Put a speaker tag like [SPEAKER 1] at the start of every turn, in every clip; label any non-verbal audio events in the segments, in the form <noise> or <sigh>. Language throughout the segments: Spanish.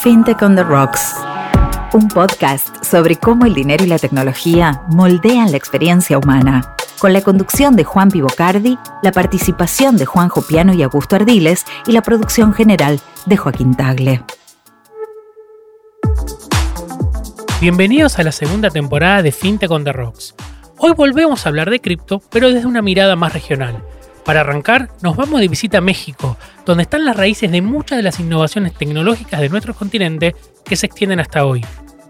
[SPEAKER 1] FinTech on the Rocks, un podcast sobre cómo el dinero y la tecnología moldean la experiencia humana, con la conducción de Juan Pivocardi, la participación de Juan Jopiano y Augusto Ardiles y la producción general de Joaquín Tagle.
[SPEAKER 2] Bienvenidos a la segunda temporada de FinTech on the Rocks. Hoy volvemos a hablar de cripto, pero desde una mirada más regional para arrancar, nos vamos de visita a México, donde están las raíces de muchas de las innovaciones tecnológicas de nuestro continente que se extienden hasta hoy.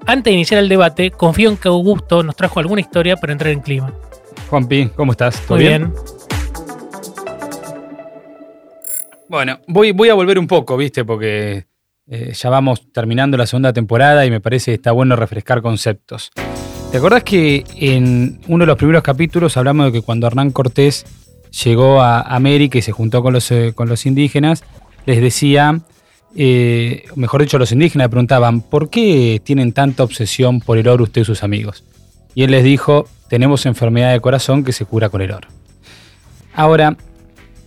[SPEAKER 2] Antes de iniciar el debate, confío en que Augusto nos trajo alguna historia para entrar en clima.
[SPEAKER 3] Juanpi, ¿cómo estás?
[SPEAKER 2] ¿Todo Muy bien?
[SPEAKER 3] Bueno, voy, voy a volver un poco, ¿viste? Porque eh, ya vamos terminando la segunda temporada y me parece que está bueno refrescar conceptos. ¿Te acordás que en uno de los primeros capítulos hablamos de que cuando Hernán Cortés llegó a América y se juntó con los, eh, con los indígenas, les decía, eh, mejor dicho, los indígenas preguntaban, ¿por qué tienen tanta obsesión por el oro usted y sus amigos? Y él les dijo, tenemos enfermedad de corazón que se cura con el oro. Ahora,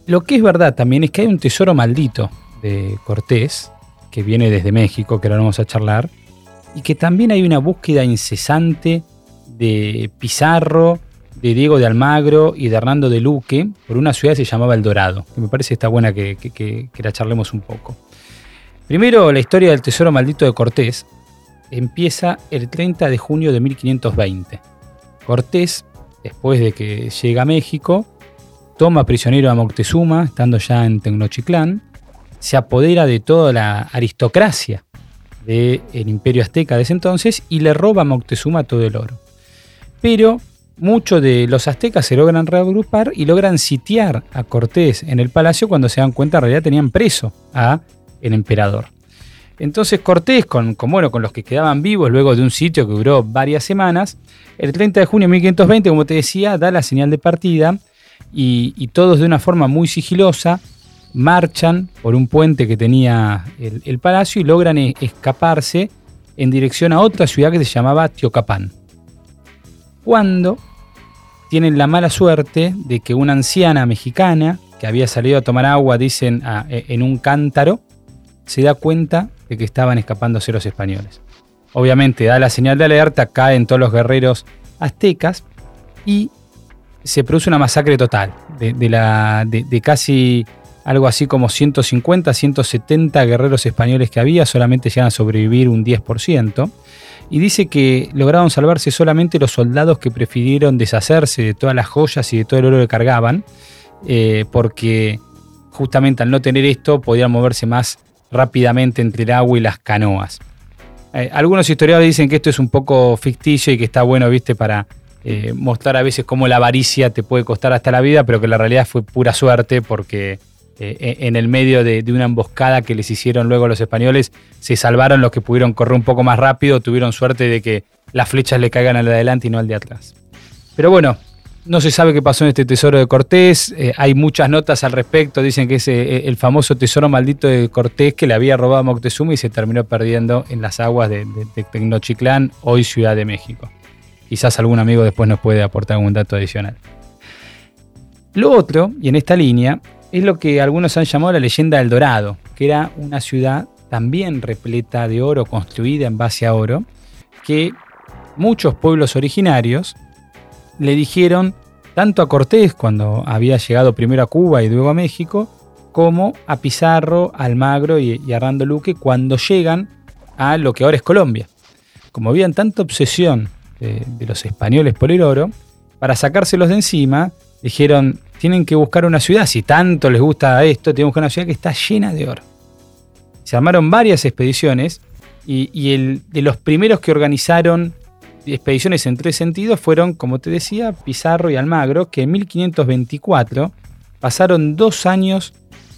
[SPEAKER 3] lo que es verdad también es que hay un tesoro maldito de Cortés, que viene desde México, que ahora vamos a charlar, y que también hay una búsqueda incesante de Pizarro, de Diego de Almagro y de Hernando de Luque por una ciudad que se llamaba El Dorado, que me parece está buena que, que, la charlemos un poco. Primero, la historia del tesoro maldito de Cortés empieza el 30 de junio de 1520. Cortés, después de que llega a México, toma prisionero a Moctezuma, estando ya en Tecnochiclán, se apodera de toda la aristocracia del imperio azteca de ese entonces y le roba a Moctezuma todo el oro. Pero muchos de los aztecas se logran reagrupar y logran sitiar a Cortés en el palacio cuando se dan cuenta en realidad tenían preso a el emperador. Entonces Cortés, con, con, con los que quedaban vivos luego de un sitio que duró varias semanas, el 30 de junio de 1520, como te decía, da la señal de partida y, todos de una forma muy sigilosa marchan por un puente que tenía el, el palacio y logran e, escaparse en dirección a otra ciudad que se llamaba Teocapán cuando tienen la mala suerte de que una anciana mexicana que había salido a tomar agua, dicen, e, en un cántaro, se da cuenta de que estaban escapándose los españoles. Obviamente da la señal de alerta, caen todos los guerreros aztecas y se produce una masacre total de, la, de, casi algo así como 150, 170 guerreros españoles que había, solamente llegan a sobrevivir un 10% y dice que lograron salvarse solamente los soldados que prefirieron deshacerse de todas las joyas y de todo el oro que cargaban, eh, porque justamente al no tener esto podían moverse más rápidamente entre el agua y las canoas. Eh, algunos historiadores dicen que esto es un poco ficticio y que está bueno, viste, para eh, mostrar a veces cómo la avaricia te puede costar hasta la vida, pero que la realidad fue pura suerte porque eh, en el medio de, una emboscada que les hicieron luego los españoles, se salvaron los que pudieron correr un poco más rápido, tuvieron suerte de que las flechas le caigan al de adelante y no al de atrás. Pero bueno, no se sabe qué pasó en este tesoro de Cortés, eh, hay muchas notas al respecto, dicen que es eh, el famoso tesoro maldito de Cortés que le había robado a Moctezuma y se terminó perdiendo en las aguas de, de Tecnochiclán, hoy Ciudad de México. Quizás algún amigo después nos puede aportar algún dato adicional. Lo otro, y en esta línea, es lo que algunos han llamado la leyenda del Dorado, que era una ciudad también repleta de oro, construida en base a oro, que muchos pueblos originarios le dijeron tanto a Cortés cuando había llegado primero a Cuba y luego a México, como a Pizarro, Almagro y, y Arrando Luque cuando llegan a lo que ahora es Colombia. Como habían tanta obsesión de, de los españoles por el oro, para sacárselos de encima, dijeron, tienen que buscar una ciudad, si tanto les gusta esto, tienen que buscar una ciudad que está llena de oro. Se armaron varias expediciones y, el, de los primeros que organizaron expediciones en tres sentidos fueron, como te decía, Pizarro y Almagro, que en 1524 pasaron dos años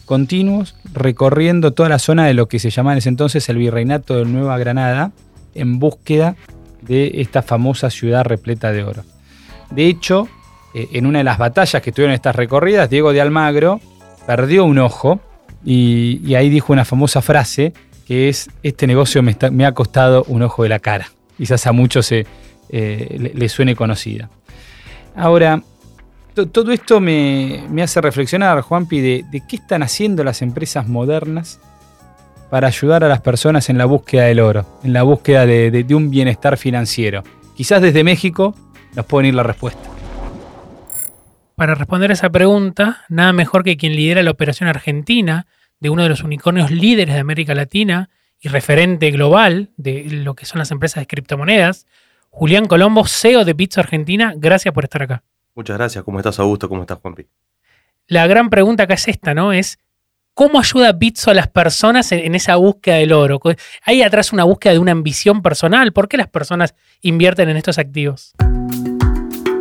[SPEAKER 3] continuos recorriendo toda la zona de lo que se llamaba en ese entonces el Virreinato de Nueva Granada en búsqueda de esta famosa ciudad repleta de oro. De hecho, eh, en una de las batallas que tuvieron estas recorridas, Diego de Almagro perdió un ojo y, ahí dijo una famosa frase que es, este negocio me, ha costado un ojo de la cara. Quizás a muchos eh, le, suene conocida. Ahora, todo esto me, hace reflexionar, Juanpi, de, de qué están haciendo las empresas modernas para ayudar a las personas en la búsqueda del oro, en la búsqueda de, un bienestar financiero? Quizás desde México nos pueden ir la respuesta.
[SPEAKER 2] Para responder a esa pregunta, nada mejor que quien lidera la operación argentina de uno de los unicornios líderes de América Latina y referente global de lo que son las empresas de criptomonedas, Julián Colombo, CEO de Bitso Argentina. Gracias por estar acá.
[SPEAKER 4] Muchas gracias. ¿Cómo estás, Augusto? ¿Cómo estás, Juanpi?
[SPEAKER 2] La gran pregunta acá es esta, ¿no? Es ¿Cómo ayuda Bitso a las personas en, esa búsqueda del oro? ¿Hay atrás una búsqueda de una ambición personal? ¿Por qué las personas invierten en estos activos?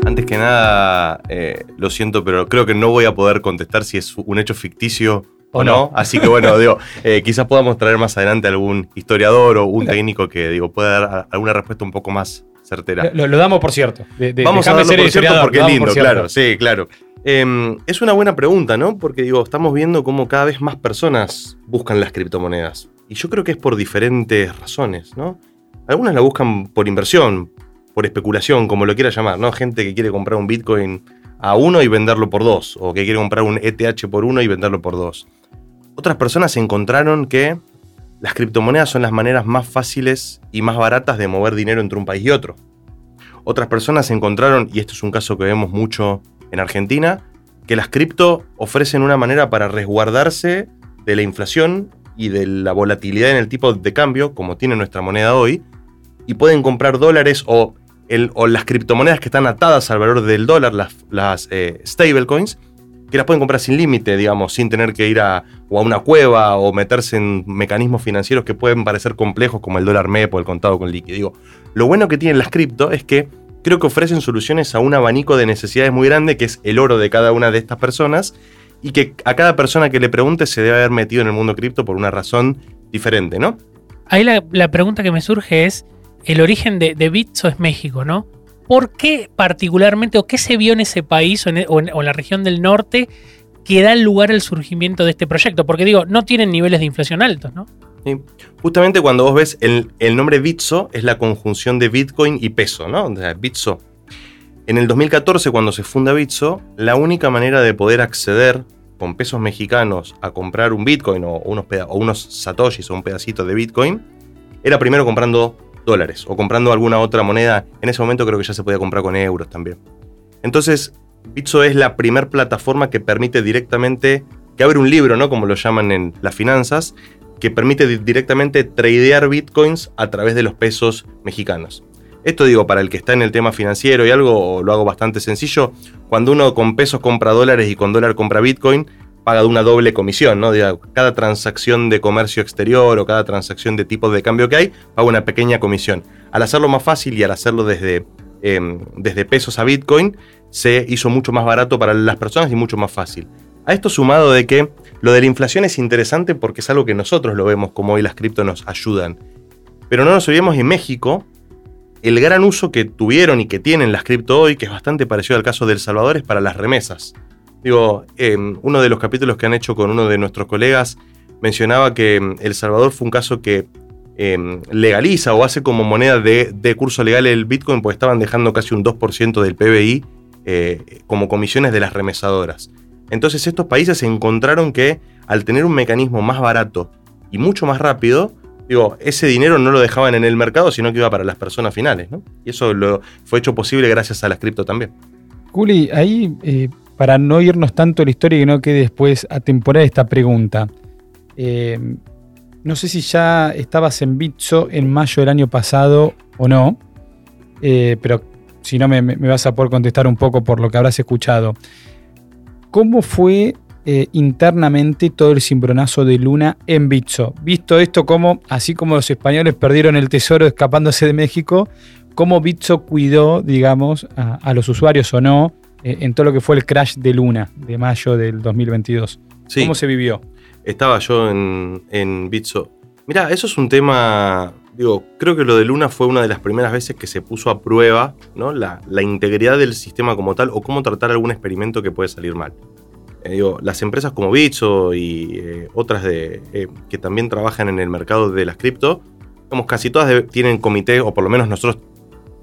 [SPEAKER 4] Antes que nada, eh, lo siento, pero creo que no voy a poder contestar si es un hecho ficticio o, no. Así que bueno, <laughs> digo, eh, quizás podamos traer más adelante algún historiador o un técnico que digo, pueda dar alguna respuesta un poco más certera.
[SPEAKER 3] Lo, damos por cierto.
[SPEAKER 4] Vamos a darlo por cierto porque es lindo, claro. Sí, claro. Em, es una buena pregunta, ¿no? Porque digo, estamos viendo cómo cada vez más personas buscan las criptomonedas. Y yo creo que es por diferentes razones, ¿no? Algunas la buscan por inversión, por especulación, como lo quiera llamar, ¿no? Gente que quiere comprar un Bitcoin a uno y venderlo por dos, o que quiere comprar un ETH por uno y venderlo por dos. Otras personas encontraron que las criptomonedas son las maneras más fáciles y más baratas de mover dinero entre un país y otro. Otras personas encontraron, y esto es un caso que vemos mucho en Argentina, que las cripto ofrecen una manera para resguardarse de la inflación y de la volatilidad en el tipo de cambio, como tiene nuestra moneda hoy, y pueden comprar dólares o, las criptomonedas que están atadas al valor del dólar, las, las eh, stablecoins, que las pueden comprar sin límite, digamos, sin tener que ir a, a una cueva o meterse en mecanismos financieros que pueden parecer complejos como el dólar MEP o el contado con líquido. Digo, lo bueno que tienen las cripto es que creo que ofrecen soluciones a un abanico de necesidades muy grande, que es el oro de cada una de estas personas, y que a cada persona que le pregunte se debe haber metido en el mundo cripto por una razón diferente, ¿no?
[SPEAKER 2] Ahí la, pregunta que me surge es, el origen de, Bitso es México, ¿no? ¿Por qué particularmente, o qué se vio en ese país o en, la región del norte que da lugar al surgimiento de este proyecto? Porque digo, no tienen niveles de inflación altos, ¿no?
[SPEAKER 4] Justamente cuando vos ves el, nombre Bitso es la conjunción de Bitcoin y peso, ¿no? O sea, Bitso. En el 2014, cuando se funda Bitso, la única manera de poder acceder con pesos mexicanos a comprar un Bitcoin o unos, o unos satoshis o un pedacito de Bitcoin era primero comprando dólares o comprando alguna otra moneda. En ese momento creo que ya se podía comprar con euros también. Entonces, Bitso es la primera plataforma que permite directamente, que abre un libro, ¿no? Como lo llaman en las finanzas, que permite directamente tradear bitcoins a través de los pesos mexicanos. Esto digo, para el que está en el tema financiero y algo, lo hago bastante sencillo. Cuando uno con pesos compra dólares y con dólar compra bitcoin, paga de una doble comisión, ¿no? cada transacción de comercio exterior o cada transacción de tipo de cambio que hay, paga una pequeña comisión. Al hacerlo más fácil y al hacerlo desde, em, desde pesos a bitcoin, se hizo mucho más barato para las personas y mucho más fácil. A esto sumado de que lo de la inflación es interesante porque es algo que nosotros lo vemos como hoy las cripto nos ayudan. Pero no nos olvidemos en México, el gran uso que tuvieron y que tienen las cripto hoy, que es bastante parecido al caso de El Salvador, es para las remesas. Digo, em, uno de los capítulos que han hecho con uno de nuestros colegas mencionaba que em, El Salvador fue un caso que em, legaliza o hace como moneda de, de, curso legal el Bitcoin porque estaban dejando casi un 2% del PBI eh, como comisiones de las remesadoras. Entonces estos países encontraron que al tener un mecanismo más barato y mucho más rápido, digo, ese dinero no lo dejaban en el mercado, sino que iba para las personas finales, ¿no? Y eso fue hecho posible gracias a las cripto también.
[SPEAKER 3] Juli, ahí, eh, para no irnos tanto a la historia y no quede después a temporada esta pregunta. Eh, no sé si ya estabas en Bitso en mayo del año pasado o no, eh, pero si no me, me, vas a poder contestar un poco por lo que habrás escuchado. ¿Cómo fue eh, internamente todo el cimbronazo de Luna en Bitso? Visto esto como, así como los españoles perdieron el tesoro escapándose de México, ¿cómo Bitso cuidó, digamos, a, los usuarios o no eh, en todo lo que fue el crash de Luna de mayo del 2022? ¿Cómo se vivió?
[SPEAKER 4] Estaba yo en, en Bitso. Mira, eso es un tema digo, creo que lo de Luna fue una de las primeras veces que se puso a prueba ¿no? la, integridad del sistema como tal o cómo tratar algún experimento que puede salir mal. Eh, digo, las empresas como Bitso y eh, otras de, eh, que también trabajan en el mercado de las cripto, como casi todas tienen comité, o por lo menos nosotros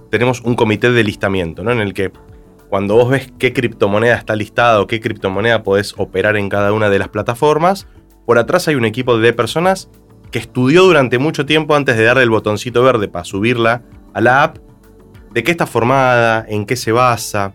[SPEAKER 4] tenemos un comité de listamiento, ¿no? en el que cuando vos ves qué criptomoneda está listada o qué criptomoneda podés operar en cada una de las plataformas, por atrás hay un equipo de personas que estudió durante mucho tiempo antes de darle el botoncito verde para subirla a la app, de qué está formada, en qué se basa,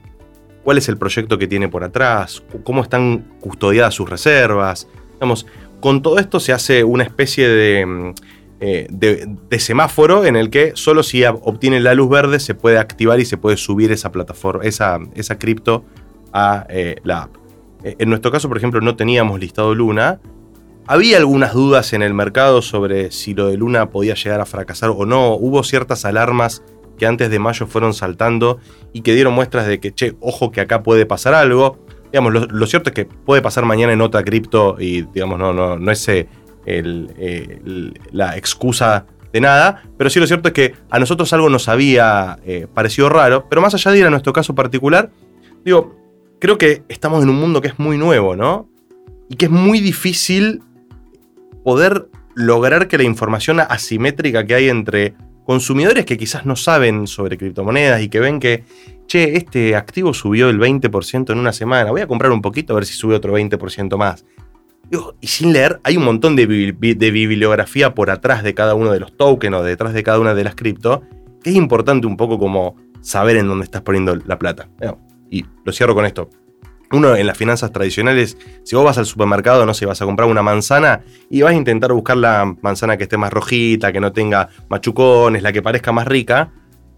[SPEAKER 4] cuál es el proyecto que tiene por atrás, cómo están custodiadas sus reservas. Digamos, con todo esto se hace una especie de, mm, eh, de, semáforo en el que solo si obtiene la luz verde se puede activar y se puede subir esa plataforma, esa, esa cripto a eh, la app. Eh, en nuestro caso, por ejemplo, no teníamos listado Luna. Había algunas dudas en el mercado sobre si lo de Luna podía llegar a fracasar o no. Hubo ciertas alarmas que antes de mayo fueron saltando y que dieron muestras de que, che, ojo que acá puede pasar algo. Digamos, lo, cierto es que puede pasar mañana en otra cripto y, digamos, no, no, no es la excusa de nada, pero sí lo cierto es que a nosotros algo nos había eh, parecido raro, pero más allá de ir a nuestro caso particular, digo, creo que estamos en un mundo que es muy nuevo, ¿no? Y que es muy difícil poder lograr que la información asimétrica que hay entre consumidores que quizás no saben sobre criptomonedas y que ven que, che, este activo subió el 20% en una semana, voy a comprar un poquito a ver si sube otro 20% más. Y sin leer, hay un montón de, bibliografía por atrás de cada uno de los tokens o detrás de cada una de las cripto, que es importante un poco como saber en dónde estás poniendo la plata. Y lo cierro con esto uno en las finanzas tradicionales, si vos vas al supermercado, no sé, vas a comprar una manzana y vas a intentar buscar la manzana que esté más rojita, que no tenga machucones, la que parezca más rica.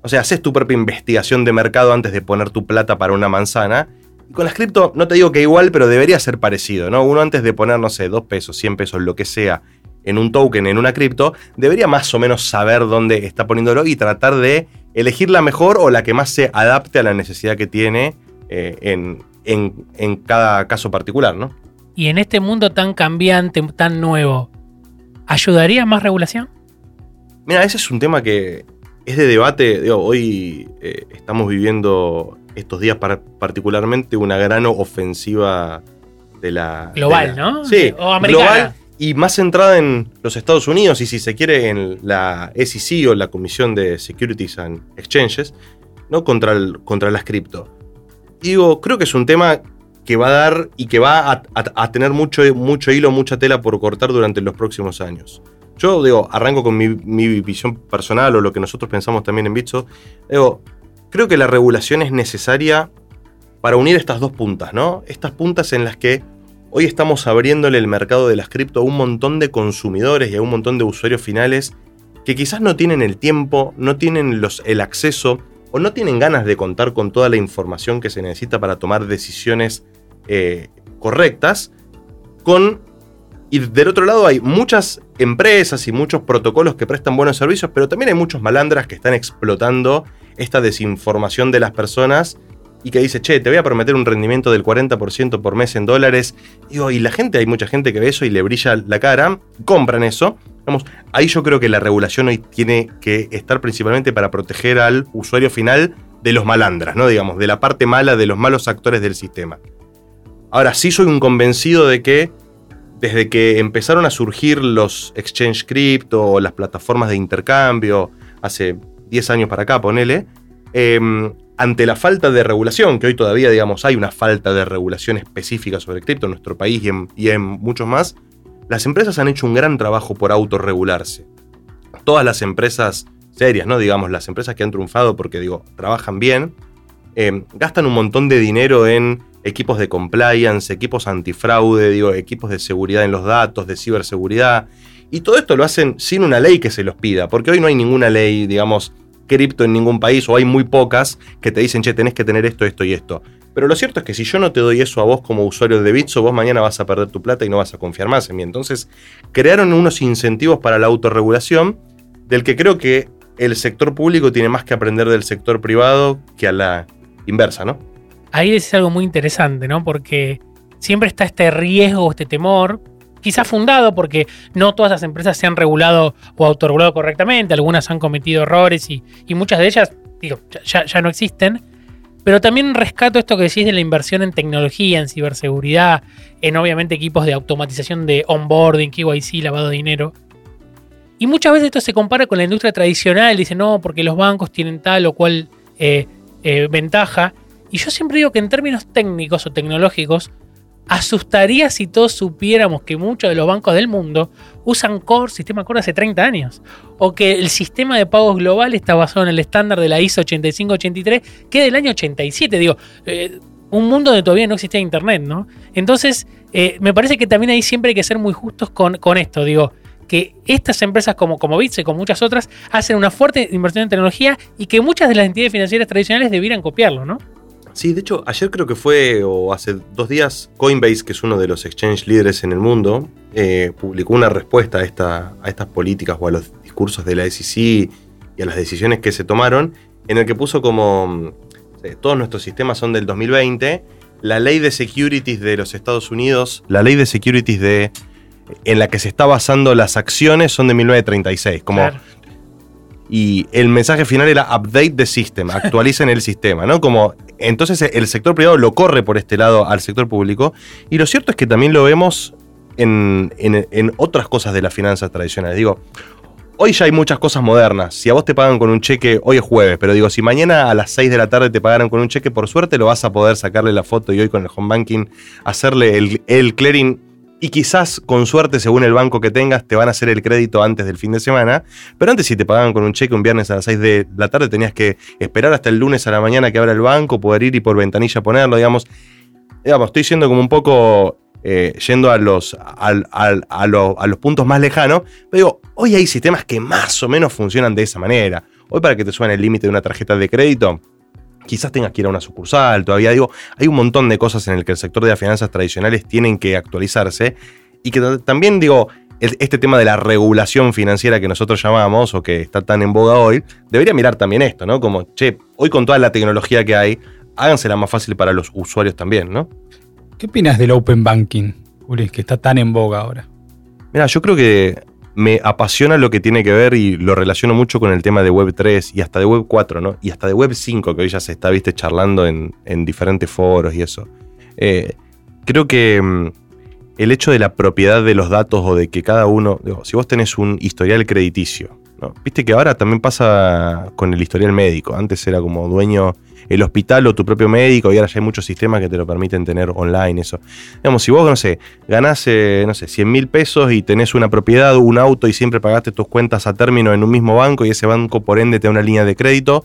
[SPEAKER 4] O sea, haces tu propia investigación de mercado antes de poner tu plata para una manzana. Con las cripto, no te digo que igual, pero debería ser parecido, ¿no? Uno antes de poner, no sé, 2 pesos, 100 pesos, lo que sea, en un token, en una cripto, debería más o menos saber dónde está poniéndolo y tratar de elegir la mejor o la que más se adapte a la necesidad que tiene eh, en, en, cada caso particular, ¿no?
[SPEAKER 2] Y en este mundo tan cambiante, tan nuevo, ¿ayudaría más regulación?
[SPEAKER 4] Mira, ese es un tema que es de debate. hoy eh, estamos viviendo estos días particularmente una gran ofensiva de la...
[SPEAKER 2] Global, ¿no?
[SPEAKER 4] Sí, o americana. global y más centrada en los Estados Unidos y si se quiere en la SEC o la Comisión de Securities and Exchanges, ¿no? contra, el, contra las cripto digo, creo que es un tema que va a dar y que va a, tener mucho, mucho hilo, mucha tela por cortar durante los próximos años. Yo digo, arranco con mi, visión personal o lo que nosotros pensamos también en Bitso. Digo, creo que la regulación es necesaria para unir estas dos puntas, ¿no? Estas puntas en las que hoy estamos abriéndole el mercado de las cripto a un montón de consumidores y a un montón de usuarios finales que quizás no tienen el tiempo, no tienen el acceso o no tienen ganas de contar con toda la información que se necesita para tomar decisiones eh, correctas, con... Y del otro lado hay muchas empresas y muchos protocolos que prestan buenos servicios, pero también hay muchos malandras que están explotando esta desinformación de las personas y que dice, che, te voy a prometer un rendimiento del 40% por mes en dólares. y la gente, hay mucha gente que ve eso y le brilla la cara, compran eso, ahí yo creo que la regulación hoy tiene que estar principalmente para proteger al usuario final de los malandras, ¿no? Digamos, de la parte mala de los malos actores del sistema. Ahora, sí soy un convencido de que desde que empezaron a surgir los exchange crypto las plataformas de intercambio, hace 10 años para acá, ponele, em, ante la falta de regulación, que hoy todavía, digamos, hay una falta de regulación específica sobre cripto en nuestro país y en muchos más, las empresas han hecho un gran trabajo por autorregularse. Todas las empresas serias, ¿no? Digamos, las empresas que han triunfado porque, digo, trabajan bien, eh, gastan un montón de dinero en equipos de compliance, equipos antifraude, digo, equipos de seguridad en los datos, de ciberseguridad. Y todo esto lo hacen sin una ley que se los pida, porque hoy no hay ninguna ley, digamos, cripto en ningún país, o hay muy pocas que te dicen, che, tenés que tener esto, esto y esto. Pero lo cierto es que si yo no te doy eso a vos como usuario de Bitso, vos mañana vas a perder tu plata y no vas a confiar más en mí. Entonces, crearon unos incentivos para la autorregulación, del que creo que el sector público tiene más que aprender del sector privado que a la inversa, ¿no?
[SPEAKER 2] Ahí es algo muy interesante, ¿no? Porque siempre está este riesgo, este temor, quizás fundado porque no todas las empresas se han regulado o autorregulado correctamente, algunas han cometido errores y, muchas de ellas, digo, ya, no existen. Pero también rescato esto que decís de la inversión en tecnología, en ciberseguridad, en obviamente equipos de automatización de onboarding, KYC, lavado de dinero. Y muchas veces esto se compara con la industria tradicional, dice no, porque los bancos tienen tal o cual eh, eh, ventaja. Y yo siempre digo que en términos técnicos o tecnológicos, asustaría si todos supiéramos que muchos de los bancos del mundo usan Core, sistema Core hace 30 años. O que el sistema de pagos global está basado en el estándar de la ISO 8583, que es del año 87. Digo, eh, un mundo donde todavía no existía Internet, ¿no? Entonces, eh, me parece que también ahí siempre hay que ser muy justos con, esto. Digo, que estas empresas como, como Bits y como muchas otras hacen una fuerte inversión en tecnología y que muchas de las entidades financieras tradicionales debieran copiarlo, ¿no?
[SPEAKER 4] Sí, de hecho, ayer creo que fue, o hace dos días, Coinbase, que es uno de los exchange líderes en el mundo, eh, publicó una respuesta a, esta, a estas políticas o a los discursos de la SEC y a las decisiones que se tomaron, en el que puso como todos nuestros sistemas son del 2020, la ley de securities de los Estados Unidos, la ley de securities de en la que se está basando las acciones son de 1936, como y el mensaje final era update the system, <laughs> actualicen el sistema, ¿no? Como entonces el sector privado lo corre por este lado al sector público y lo cierto es que también lo vemos en, en otras cosas de las finanzas tradicionales. Digo, hoy ya hay muchas cosas modernas. Si a vos te pagan con un cheque, hoy es jueves, pero digo, si mañana a las 6 de la tarde te pagaran con un cheque, por suerte lo vas a poder sacarle la foto y hoy con el home banking hacerle el, clearing y quizás con suerte, según el banco que tengas, te van a hacer el crédito antes del fin de semana. Pero antes, si te pagaban con un cheque un viernes a las 6 de la tarde, tenías que esperar hasta el lunes a la mañana que abra el banco, poder ir y por ventanilla ponerlo, digamos. Digamos, estoy siendo como un poco eh, yendo a los, a, los puntos más lejanos, pero digo, hoy hay sistemas que más o menos funcionan de esa manera. Hoy para que te suene el límite de una tarjeta de crédito, quizás tengas que ir a una sucursal, todavía digo, hay un montón de cosas en el que el sector de las finanzas tradicionales tienen que actualizarse y que también digo, este tema de la regulación financiera que nosotros llamamos o que está tan en boga hoy, debería mirar también esto, ¿no? Como, che, hoy con toda la tecnología que hay, hágansela más fácil para los usuarios también, ¿no?
[SPEAKER 3] ¿Qué opinas del Open Banking, Uli, que está tan en boga ahora?
[SPEAKER 4] Mira, yo creo que me apasiona lo que tiene que ver y lo relaciono mucho con el tema de Web 3 y hasta de Web 4, ¿no? Y hasta de Web 5, que hoy ya se está, viste, charlando en, diferentes foros y eso. Eh, creo que mm, el hecho de la propiedad de los datos o de que cada uno, digo, si vos tenés un historial crediticio, ¿no? Viste que ahora también pasa con el historial médico. Antes era como dueño el hospital o tu propio médico, y ahora ya hay muchos sistemas que te lo permiten tener online, eso. Digamos, si vos, no sé, ganás, eh, no sé, 100 mil pesos y tenés una propiedad, un auto y siempre pagaste tus cuentas a término en un mismo banco y ese banco por ende te da una línea de crédito,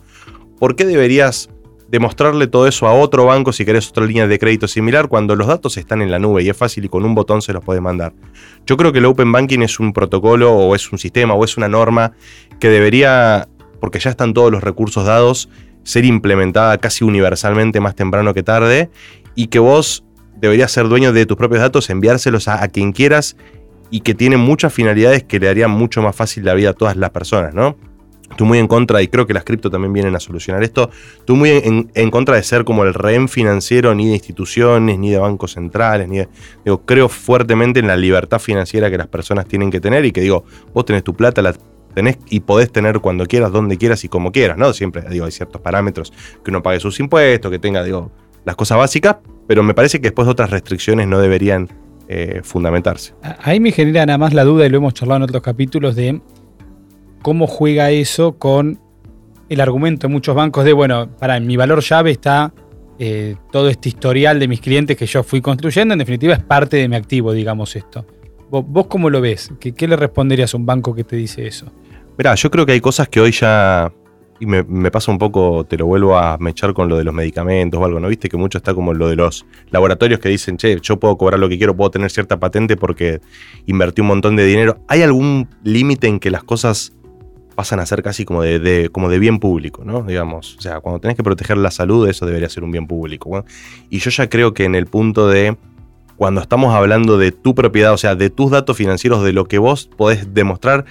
[SPEAKER 4] ¿por qué deberías demostrarle todo eso a otro banco si querés otra línea de crédito similar cuando los datos están en la nube y es fácil y con un botón se los puede mandar. Yo creo que el Open Banking es un protocolo o es un sistema o es una norma que debería, porque ya están todos los recursos dados, ser implementada casi universalmente más temprano que tarde y que vos deberías ser dueño de tus propios datos, enviárselos a, quien quieras y que tiene muchas finalidades que le harían mucho más fácil la vida a todas las personas, ¿no? Estoy muy en contra, y creo que las cripto también vienen a solucionar esto, estoy muy en, contra de ser como el rehén financiero ni de instituciones, ni de bancos centrales, ni de, digo, creo fuertemente en la libertad financiera que las personas tienen que tener y que digo, vos tenés tu plata, la tenés y podés tener cuando quieras, donde quieras y como quieras, ¿no? Siempre, digo, hay ciertos parámetros que uno pague sus impuestos, que tenga, digo, las cosas básicas, pero me parece que después otras restricciones no deberían eh, fundamentarse.
[SPEAKER 3] Ahí me genera nada más la duda, y lo hemos charlado en otros capítulos, de cómo juega eso con el argumento de muchos bancos de, bueno, para mi valor llave está eh, todo este historial de mis clientes que yo fui construyendo, en definitiva es parte de mi activo, digamos esto. ¿Vos, cómo lo ves? ¿Qué, ¿Qué, le responderías a un banco que te dice eso?
[SPEAKER 4] Mirá, yo creo que hay cosas que hoy ya. Y me, pasa un poco, te lo vuelvo a mechar con lo de los medicamentos o algo, ¿no? Viste que mucho está como lo de los laboratorios que dicen, che, yo puedo cobrar lo que quiero, puedo tener cierta patente porque invertí un montón de dinero. ¿Hay algún límite en que las cosas pasan a ser casi como de, como de bien público, ¿no? Digamos, o sea, cuando tenés que proteger la salud, eso debería ser un bien público. Y yo ya creo que en el punto de cuando estamos hablando de tu propiedad, o sea, de tus datos financieros, de lo que vos podés demostrar.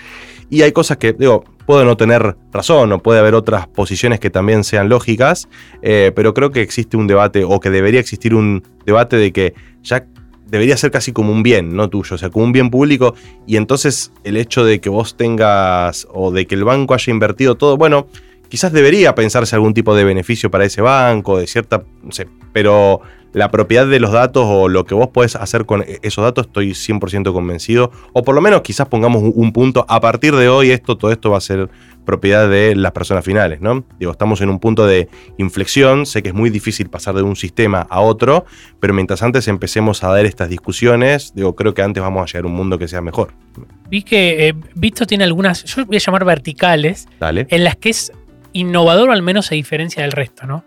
[SPEAKER 4] Y hay cosas que, digo, puedo no tener razón o puede haber otras posiciones que también sean lógicas, eh, pero creo que existe un debate o que debería existir un debate de que ya debería ser casi como un bien, no tuyo, o sea, como un bien público y entonces el hecho de que vos tengas o de que el banco haya invertido todo, bueno, quizás debería pensarse algún tipo de beneficio para ese banco, de cierta, no sé, pero la propiedad de los datos o lo que vos podés hacer con esos datos, estoy 100% convencido. O por lo menos quizás pongamos un punto, a partir de hoy esto, todo esto va a ser propiedad de las personas finales, ¿no? Digo, estamos en un punto de inflexión, sé que es muy difícil pasar de un sistema a otro, pero mientras antes empecemos a dar estas discusiones, digo, creo que antes vamos a llegar a un mundo que sea mejor.
[SPEAKER 2] Vi que eh, Visto tiene algunas, yo voy a llamar verticales,
[SPEAKER 4] Dale.
[SPEAKER 2] en las que es innovador o al menos se diferencia del resto, ¿no?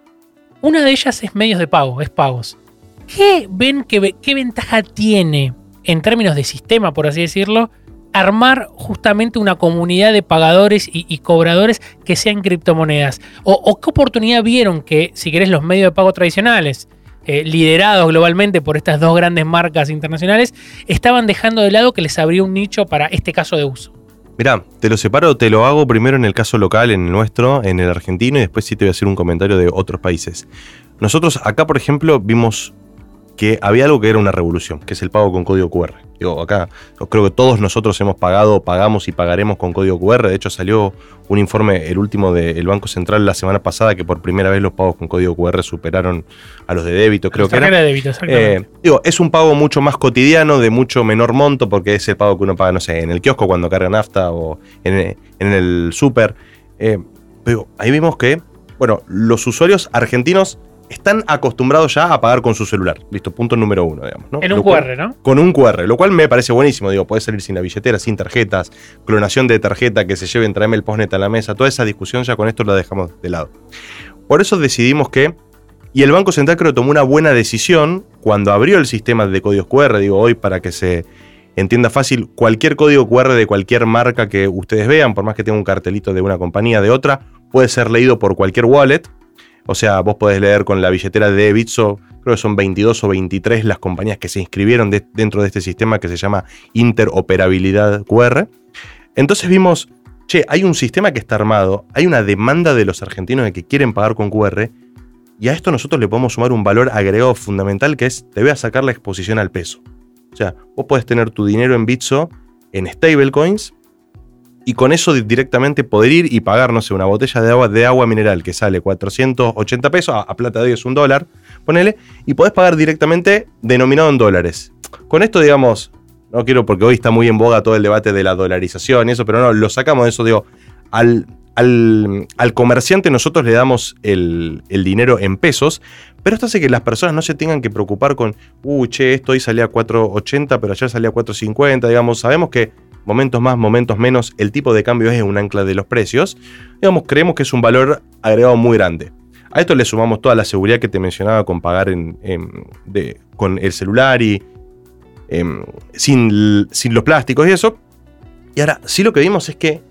[SPEAKER 2] Una de ellas es medios de pago, es pagos. ¿Qué ven que qué ventaja tiene en términos de sistema, por así decirlo, armar justamente una comunidad de pagadores y, cobradores que sean criptomonedas? O, qué oportunidad vieron que, si querés, los medios de pago tradicionales, eh, liderados globalmente por estas dos grandes marcas internacionales, estaban dejando de lado que les abría un nicho para este caso de uso?
[SPEAKER 4] Mirá, te lo separo, te lo hago primero en el caso local, en el nuestro, en el argentino, y después sí te voy a hacer un comentario de otros países. Nosotros acá, por ejemplo, vimos que había algo que era una revolución, que es el pago con código QR. Digo, acá creo que todos nosotros hemos pagado, pagamos y pagaremos con código QR. De hecho, salió un informe, el último del Banco Central la semana pasada, que por primera vez los pagos con código QR superaron a los de débito, creo que era.
[SPEAKER 2] De débito,
[SPEAKER 4] eh, digo, es un pago mucho más cotidiano, de mucho menor monto, porque es el pago que uno paga, no sé, en el kiosco cuando carga nafta o en, el súper. Eh, pero ahí vimos que, bueno, los usuarios argentinos están acostumbrados ya a pagar con su celular. Listo, punto número uno, digamos.
[SPEAKER 2] En un QR, ¿no?
[SPEAKER 4] Con un QR, lo cual me parece buenísimo. Digo, puede salir sin la billetera, sin tarjetas, clonación de tarjeta, que se lleven, tráeme el postnet a la mesa. Toda esa discusión ya con esto la dejamos de lado. Por eso decidimos que, y el Banco Central creo tomó una buena decisión cuando abrió el sistema de códigos QR, digo hoy para que se entienda fácil, cualquier código QR de cualquier marca que ustedes vean, por más que tenga un cartelito de una compañía, de otra, puede ser leído por cualquier wallet o sea, vos podés leer con la billetera de Bitso, creo que son 22 o 23 las compañías que se inscribieron dentro de este sistema que se llama interoperabilidad QR. Entonces vimos, che, hay un sistema que está armado, hay una demanda de los argentinos de que quieren pagar con QR, y a esto nosotros le podemos sumar un valor agregado fundamental que es, te voy a sacar la exposición al peso. O sea, vos podés tener tu dinero en Bitso en stablecoins y con eso directamente poder ir y pagar, no sé, una botella de agua, de agua mineral que sale 480 pesos, a, plata de hoy es un dólar, ponele, y podés pagar directamente denominado en dólares. Con esto, digamos, no quiero porque hoy está muy en boga todo el debate de la dolarización y eso, pero no, lo sacamos de eso, digo, al, al, comerciante nosotros le damos el, el, dinero en pesos, pero esto hace que las personas no se tengan que preocupar con, uh, che, esto hoy salía a 4.80, pero ayer salía a 4.50, digamos, sabemos que momentos más, momentos menos, el tipo de cambio es un ancla de los precios, digamos, creemos que es un valor agregado muy grande. A esto le sumamos toda la seguridad que te mencionaba con pagar con el celular y em, sin, sin los plásticos y eso. Y ahora, sí lo que vimos es que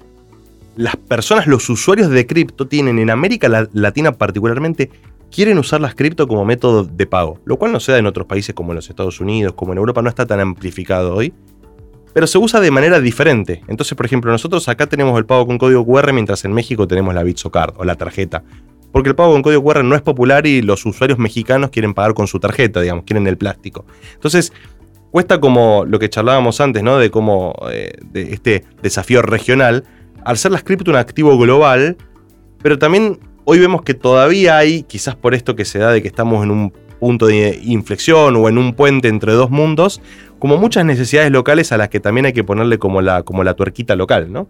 [SPEAKER 4] las personas, los usuarios de cripto tienen en América Latina particularmente, quieren usar las cripto como método de pago, lo cual no se da en otros países como en los Estados Unidos, como en Europa, no está tan amplificado hoy pero se usa de manera diferente. Entonces, por ejemplo, nosotros acá tenemos el pago con código QR, mientras en México tenemos la Card o la tarjeta. Porque el pago con código QR no es popular y los usuarios mexicanos quieren pagar con su tarjeta, digamos, quieren el plástico. Entonces, cuesta como lo que charlábamos antes, ¿no? De cómo eh, este desafío regional, al ser la cripto un activo global, pero también hoy vemos que todavía hay, quizás por esto que se da de que estamos en un punto de inflexión o en un puente entre dos mundos, como muchas necesidades locales a las que también hay que ponerle como la, como la tuerquita local, ¿no?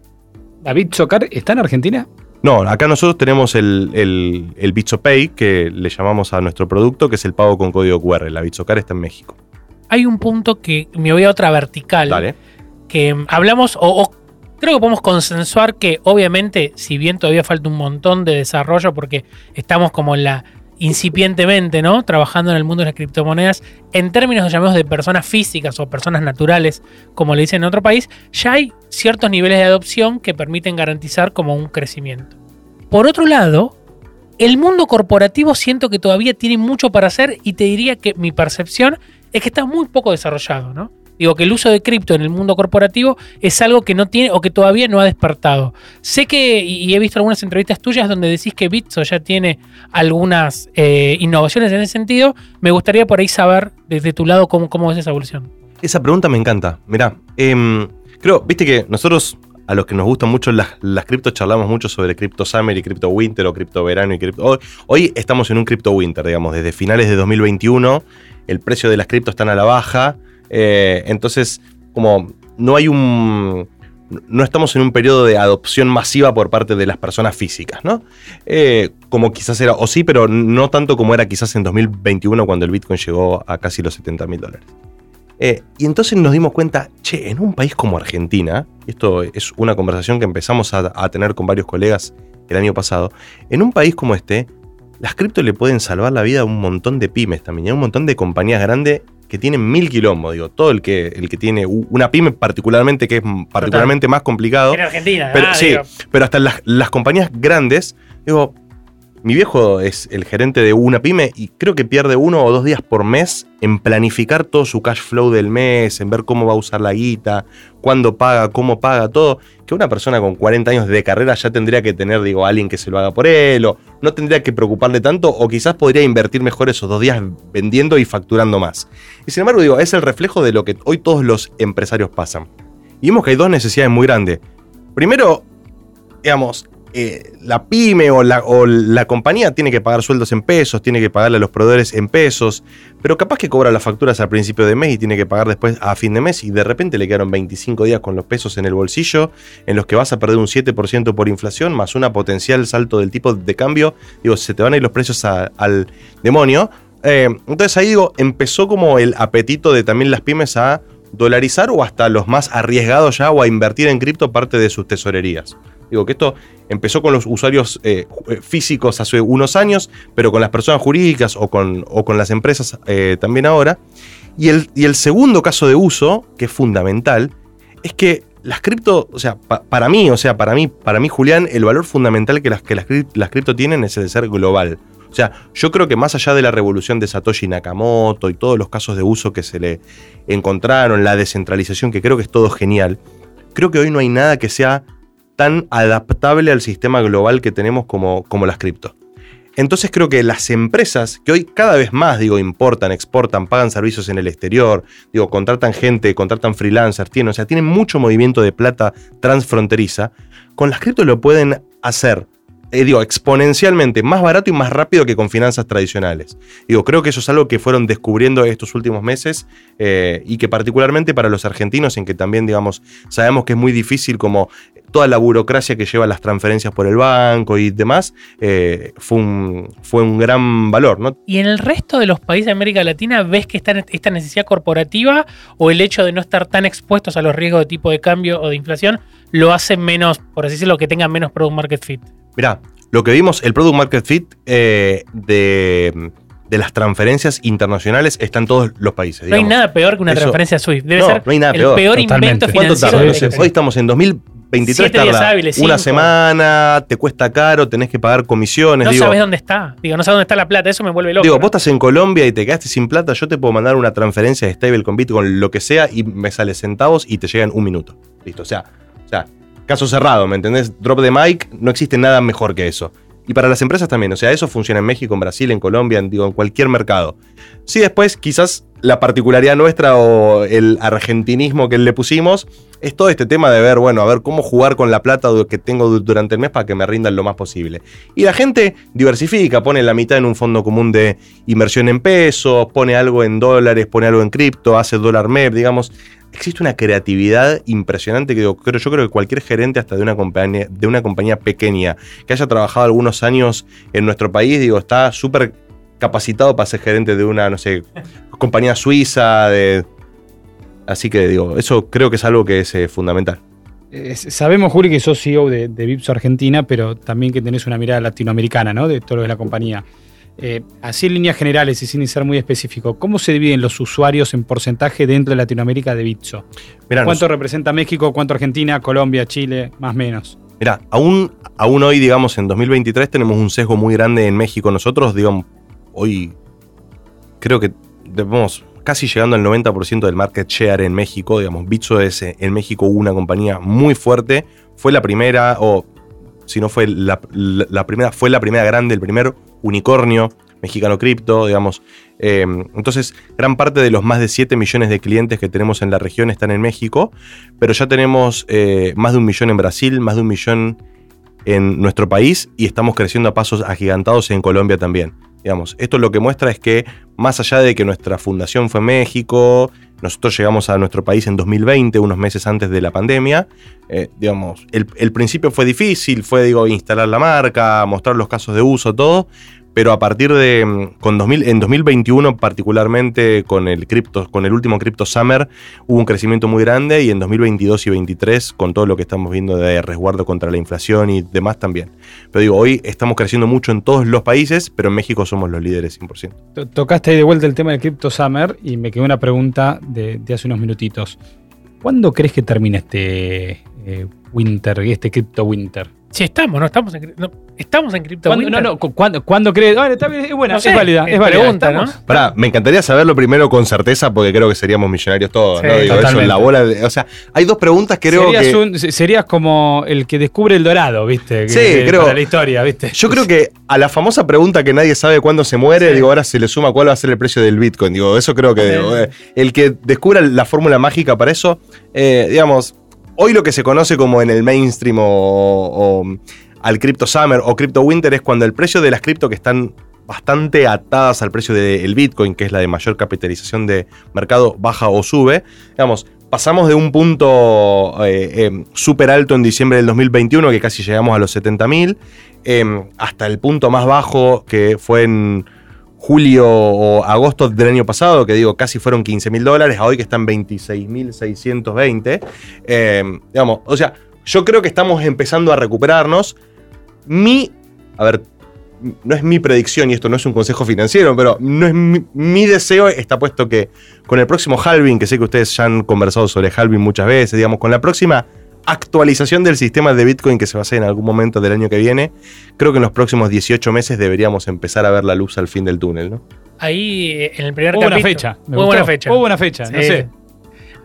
[SPEAKER 3] ¿David Socar está en Argentina?
[SPEAKER 4] No, acá nosotros tenemos el, el, el Pay, que le llamamos a nuestro producto, que es el pago con código QR. La Bitsocar está en México.
[SPEAKER 2] Hay un punto que me voy a otra vertical.
[SPEAKER 4] Dale.
[SPEAKER 2] Que hablamos, o, creo que podemos consensuar que, obviamente, si bien todavía falta un montón de desarrollo, porque estamos como en la incipientemente, ¿no? Trabajando en el mundo de las criptomonedas, en términos, llamemos, de personas físicas o personas naturales, como le dicen en otro país, ya hay ciertos niveles de adopción que permiten garantizar como un crecimiento. Por otro lado, el mundo corporativo siento que todavía tiene mucho para hacer y te diría que mi percepción es que está muy poco desarrollado, ¿no? Digo que el uso de cripto en el mundo corporativo es algo que no tiene o que todavía no ha despertado. Sé que, y he visto algunas entrevistas tuyas donde decís que Bitso ya tiene algunas eh, innovaciones en ese sentido. Me gustaría por ahí saber desde tu lado cómo, cómo es esa evolución.
[SPEAKER 4] Esa pregunta me encanta. Mirá, em, creo, viste que nosotros a los que nos gustan mucho las, las criptos, charlamos mucho sobre Crypto Summer y Crypto Winter o Crypto Verano y Crypto. Hoy, hoy estamos en un Crypto Winter, digamos, desde finales de 2021. El precio de las criptos están a la baja. Eh, entonces, como no hay un. No estamos en un periodo de adopción masiva por parte de las personas físicas, ¿no? Eh, como quizás era, o sí, pero no tanto como era quizás en 2021 cuando el Bitcoin llegó a casi los 70 mil dólares. Eh, y entonces nos dimos cuenta, che, en un país como Argentina, esto es una conversación que empezamos a, a tener con varios colegas el año pasado, en un país como este, las criptos le pueden salvar la vida a un montón de pymes también, a un montón de compañías grandes que tienen mil quilombos, digo, todo el que, el que tiene una pyme particularmente, que es particularmente más complicado,
[SPEAKER 2] En Argentina,
[SPEAKER 4] pero,
[SPEAKER 2] ah,
[SPEAKER 4] sí,
[SPEAKER 2] digo,
[SPEAKER 4] pero hasta las, las compañías grandes, digo, mi viejo es el gerente de una pyme y creo que pierde uno o dos días por mes en planificar todo su cash flow del mes, en ver cómo va a usar la guita, cuándo paga, cómo paga, todo. Que una persona con 40 años de carrera ya tendría que tener, digo, alguien que se lo haga por él, o no tendría que preocuparle tanto, o quizás podría invertir mejor esos dos días vendiendo y facturando más. Y sin embargo, digo, es el reflejo de lo que hoy todos los empresarios pasan. Y vemos que hay dos necesidades muy grandes. Primero, digamos, eh, la pyme o la, o la compañía tiene que pagar sueldos en pesos, tiene que pagarle a los proveedores en pesos, pero capaz que cobra las facturas al principio de mes y tiene que pagar después a fin de mes y de repente le quedaron 25 días con los pesos en el bolsillo, en los que vas a perder un 7% por inflación, más una potencial salto del tipo de cambio, digo, se te van a ir los precios al demonio. Eh, entonces ahí digo, empezó como el apetito de también las pymes a dolarizar o hasta los más arriesgados ya o a invertir en cripto parte de sus tesorerías. Digo que esto empezó con los usuarios eh, eh, físicos hace unos años, pero con las personas jurídicas o con, o con las empresas eh, también ahora. Y el, y el segundo caso de uso, que es fundamental, es que las cripto, o sea, pa- para mí, o sea, para mí, para mí, Julián, el valor fundamental que las, que las, las cripto tienen es el de ser global. O sea, yo creo que más allá de la revolución de Satoshi Nakamoto y todos los casos de uso que se le encontraron, la descentralización, que creo que es todo genial, creo que hoy no hay nada que sea tan adaptable al sistema global que tenemos como, como las cripto. Entonces creo que las empresas que hoy cada vez más, digo, importan, exportan, pagan servicios en el exterior, digo, contratan gente, contratan freelancers, tienen, o sea, tienen mucho movimiento de plata transfronteriza, con las cripto lo pueden hacer, eh, digo, exponencialmente más barato y más rápido que con finanzas tradicionales. Digo, creo que eso es algo que fueron descubriendo estos últimos meses eh, y que particularmente para los argentinos, en que también, digamos, sabemos que es muy difícil como toda la burocracia que lleva las transferencias por el banco y demás, eh, fue, un, fue un gran valor, ¿no?
[SPEAKER 2] ¿Y en el resto de los países de América Latina ves que esta necesidad corporativa o el hecho de no estar tan expuestos a los riesgos de tipo de cambio o de inflación lo hace menos, por así decirlo, que tengan menos product market fit?
[SPEAKER 4] Mirá, lo que vimos, el Product Market Fit eh, de, de las transferencias internacionales está en todos los países.
[SPEAKER 2] No hay nada peor que una
[SPEAKER 4] Eso-
[SPEAKER 2] transferencia SWIFT. Debe
[SPEAKER 4] No,
[SPEAKER 2] ser
[SPEAKER 4] no hay nada
[SPEAKER 2] el
[SPEAKER 4] peor.
[SPEAKER 2] invento
[SPEAKER 4] ¿Cuánto
[SPEAKER 2] financiero.
[SPEAKER 4] tarda?
[SPEAKER 3] sí,
[SPEAKER 2] historia.
[SPEAKER 4] Hoy estamos en 2023,
[SPEAKER 2] Siete días
[SPEAKER 4] tarda
[SPEAKER 2] hábiles,
[SPEAKER 4] una semana, te cuesta caro, tenés que pagar comisiones.
[SPEAKER 2] No
[SPEAKER 4] digo,
[SPEAKER 2] sabes dónde está. Digo, no sabes dónde está la plata. Eso me vuelve loco.
[SPEAKER 4] Digo,
[SPEAKER 2] ¿no?
[SPEAKER 4] vos estás en Colombia y te quedaste sin plata, yo te puedo mandar una transferencia de stable con Bitcoin, lo que sea, y me sale centavos y te llega en un minuto. Listo. O sea, o sea, caso cerrado, ¿me entendés? Drop de mic, no existe nada mejor que eso. Y para las empresas también, o sea, eso funciona en México, en Brasil, en Colombia, en, digo, cualquier mercado. Sí, después quizás la particularidad nuestra o el argentinismo que le pusimos es todo este tema de ver, bueno, a ver cómo jugar con la plata que tengo du- durante el mes para que me rindan lo más posible. Y la gente diversifica, pone la mitad en un fondo común de inversión en pesos, pone algo en dólares, pone algo en cripto, hace dólar MEP, digamos. Existe una creatividad impresionante que digo, creo, yo creo que cualquier gerente hasta de una compañía, de una compañía pequeña que haya trabajado algunos años en nuestro país, digo, está súper capacitado para ser gerente de una, no sé, <laughs> compañía suiza, de... Así que digo, eso creo que es algo que es eh, fundamental.
[SPEAKER 3] Sabemos, Juli, que sos CEO de, de Vipso Argentina, pero también que tenés una mirada latinoamericana, ¿no? De todo lo de la compañía. Eh, así en líneas generales y sin ser muy específico, ¿cómo se dividen los usuarios en porcentaje dentro de Latinoamérica de Bitso?
[SPEAKER 4] Mirá,
[SPEAKER 3] ¿Cuánto
[SPEAKER 4] nos-
[SPEAKER 3] representa México? ¿Cuánto Argentina? Colombia? ¿Chile? Más o menos.
[SPEAKER 4] Mirá, aún, aún hoy, digamos, en 2023 tenemos un sesgo muy grande en México. Nosotros, digamos, hoy creo que vamos casi llegando al 90% del market share en México. Digamos, Bitso es eh, en México una compañía muy fuerte. Fue la primera, o si no fue la, la- la primera, fue la primera grande, el primer unicornio Mexicano Cripto, digamos. Eh, entonces, gran parte de los más de 7 millones de clientes que tenemos en la región están en México, pero ya tenemos eh, más de un millón en Brasil, más de un millón en nuestro país y estamos creciendo a pasos agigantados en Colombia también. Digamos, esto lo que muestra es que más allá de que nuestra fundación fue México, nosotros llegamos a nuestro país en 2020, unos meses antes de la pandemia. Eh, digamos, el, el, principio fue difícil, fue digo, instalar la marca, mostrar los casos de uso, todo, pero a partir de mm, con 2000, en 2021 particularmente con el cripto, con el último Crypto Summer hubo un crecimiento muy grande y en 2022 y 2023 con todo lo que estamos viendo de resguardo contra la inflación y demás también. Pero digo, hoy estamos creciendo mucho en todos los países, pero en México somos los líderes 100%.
[SPEAKER 3] Tocaste ahí de vuelta el tema del Crypto Summer y me quedó una pregunta de, hace unos minutitos. ¿Cuándo crees que termine este eh, Winter, este Crypto Winter?
[SPEAKER 2] Sí, estamos, no estamos en, no, estamos en Crypto
[SPEAKER 3] ¿Cuándo,
[SPEAKER 2] Winter.
[SPEAKER 3] no, no, ¿cuándo, ¿cuándo crees? Ah, está bien, es buena,
[SPEAKER 2] No sé,
[SPEAKER 3] es válida,
[SPEAKER 2] es
[SPEAKER 3] es válida.
[SPEAKER 2] pregunta, ¿no?
[SPEAKER 4] Pará, me encantaría saberlo primero con certeza porque creo que seríamos millonarios todos,
[SPEAKER 2] Sí,
[SPEAKER 4] ¿no? Digo, eso, la bola de- o sea, hay dos preguntas que creo
[SPEAKER 3] serías,
[SPEAKER 4] que...
[SPEAKER 3] un- serías como el que descubre el dorado, ¿viste? Que-
[SPEAKER 4] Sí,
[SPEAKER 3] que-
[SPEAKER 4] creo-
[SPEAKER 3] Para la historia, ¿viste?
[SPEAKER 4] Yo creo que a la famosa pregunta que nadie sabe cuándo se muere,
[SPEAKER 2] Sí.
[SPEAKER 4] digo, ahora se le suma cuál va a ser el precio del Bitcoin. Digo, eso creo que digo, eh, el que descubra la fórmula mágica para eso, eh, digamos, hoy lo que se conoce como en el mainstream o, al Crypto Summer o Crypto Winter es cuando el precio de las cripto que están bastante atadas al precio del Bitcoin, que es la de mayor capitalización de mercado, baja o sube. Digamos, pasamos de un punto eh, eh, súper alto en diciembre del 2021, que casi llegamos a los 70.000, eh, hasta el punto más bajo que fue en julio o agosto del año pasado, que digo, casi fueron 15 mil dólares, a hoy que están 26.620. Eh, digamos, o sea, yo creo que estamos empezando a recuperarnos. Mi, a ver, no es mi predicción y esto no es un consejo financiero, pero no es mi, mi deseo está puesto que con el próximo halving, que sé que ustedes ya han conversado sobre halving muchas veces, digamos, con la próxima actualización del sistema de Bitcoin que se va a hacer en algún momento del año que viene, creo que en los próximos 18 meses deberíamos empezar a ver la luz al fin del túnel, ¿no?
[SPEAKER 2] Ahí eh, en el primer
[SPEAKER 3] buena
[SPEAKER 2] capítulo.
[SPEAKER 3] fecha.
[SPEAKER 2] Muy buena fecha.
[SPEAKER 3] Muy buena fecha, no
[SPEAKER 2] Sí.
[SPEAKER 3] sé.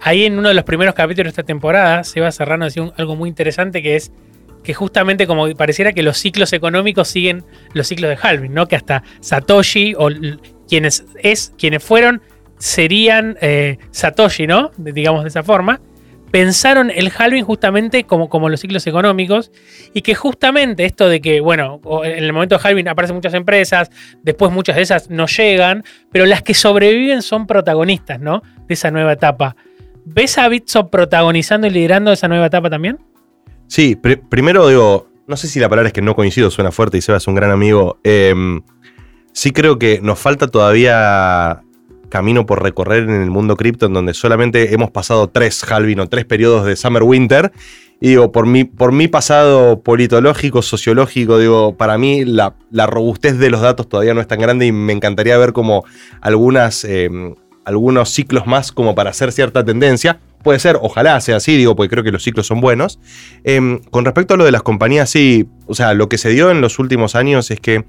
[SPEAKER 2] Ahí en uno de los primeros capítulos de esta temporada, Seba Serrano decía un- algo muy interesante que es que justamente como pareciera que los ciclos económicos siguen los ciclos de halving, ¿no? Que hasta Satoshi o quienes es quienes fueron serían eh, Satoshi, ¿no? De- digamos de esa forma. Pensaron el halving justamente como, como los ciclos económicos y que justamente esto de que, bueno, en el momento de halving aparecen muchas empresas, después muchas de esas no llegan, pero las que sobreviven son protagonistas, ¿no? De esa nueva etapa. ¿Ves a Bitso protagonizando y liderando esa nueva etapa también?
[SPEAKER 4] Sí, pri- primero digo, no sé si la palabra es que no coincido, suena fuerte y Seba es un gran amigo. Em, sí creo que nos falta todavía camino por recorrer en el mundo cripto, en donde solamente hemos pasado tres halving o tres periodos de Summer Winter. Y digo, por mi, por mi pasado politológico, sociológico, digo, para mí la, la robustez de los datos todavía no es tan grande y me encantaría ver como algunas, em, algunos ciclos más como para hacer cierta tendencia. Puede ser, ojalá sea así, digo, porque creo que los ciclos son buenos. Em, con respecto a lo de las compañías, sí, o sea, lo que se dio en los últimos años es que